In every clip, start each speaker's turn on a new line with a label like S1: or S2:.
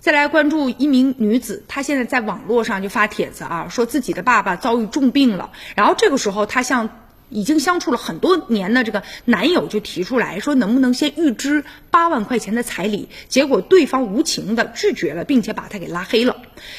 S1: 再来关注一名女子，她现在在网络上就发帖子啊，说自己的爸爸遭遇重病了，然后这个时候她向已经相处了很多年的这个男友就提出来说，能不能先预支八万块钱的彩礼？结果对方无情的拒绝了，并且把他给拉黑了。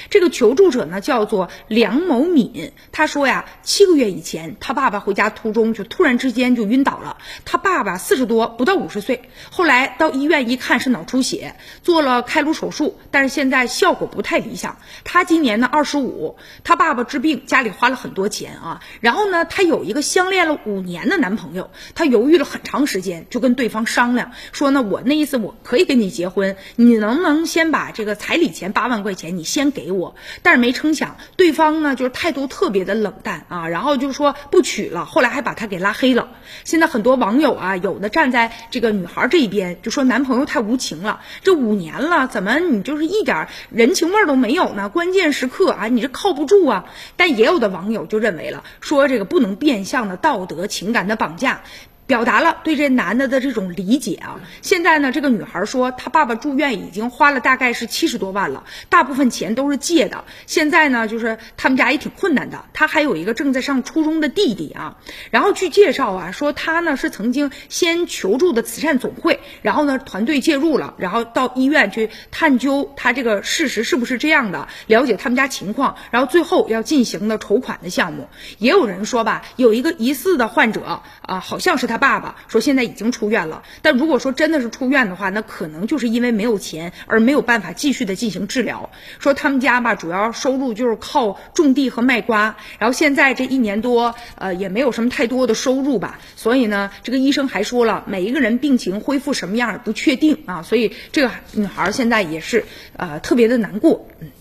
S1: 这个求助者呢叫做梁某敏，他说呀，七个月以前，他爸爸回家途中就突然之间就晕倒了。他爸爸四十多，不到五十岁，后来到医院一看是脑出血，做了开颅手术，但是现在效果不太理想。他今年呢二十五，他爸爸治病家里花了很多钱啊，然后呢他有一个相恋。恋了五年的男朋友，她犹豫了很长时间，就跟对方商量说呢，我那意思我可以跟你结婚，你能不能先把这个彩礼钱八万块钱你先给我？但是没成想，对方呢就是态度特别的冷淡啊，然后就说不娶了，后来还把她给拉黑了。现在很多网友啊，有的站在这个女孩这一边，就说男朋友太无情了，这五年了，怎么你就是一点人情味都没有呢？关键时刻啊，你这靠不住啊。但也有的网友就认为了，说这个不能变相的到。道德情感的绑架。表达了对这男的的这种理解啊！现在呢，这个女孩说，她爸爸住院已经花了大概是七十多万了，大部分钱都是借的。现在呢，就是他们家也挺困难的。她还有一个正在上初中的弟弟啊。然后据介绍啊，说她呢是曾经先求助的慈善总会，然后呢团队介入了，然后到医院去探究他这个事实是不是这样的，了解他们家情况，然后最后要进行的筹款的项目。也有人说吧，有一个疑似的患者啊，好像是他。爸爸说现在已经出院了，但如果说真的是出院的话，那可能就是因为没有钱而没有办法继续的进行治疗。说他们家吧，主要收入就是靠种地和卖瓜，然后现在这一年多，呃，也没有什么太多的收入吧。所以呢，这个医生还说了，每一个人病情恢复什么样不确定啊，所以这个女孩现在也是呃特别的难过，嗯。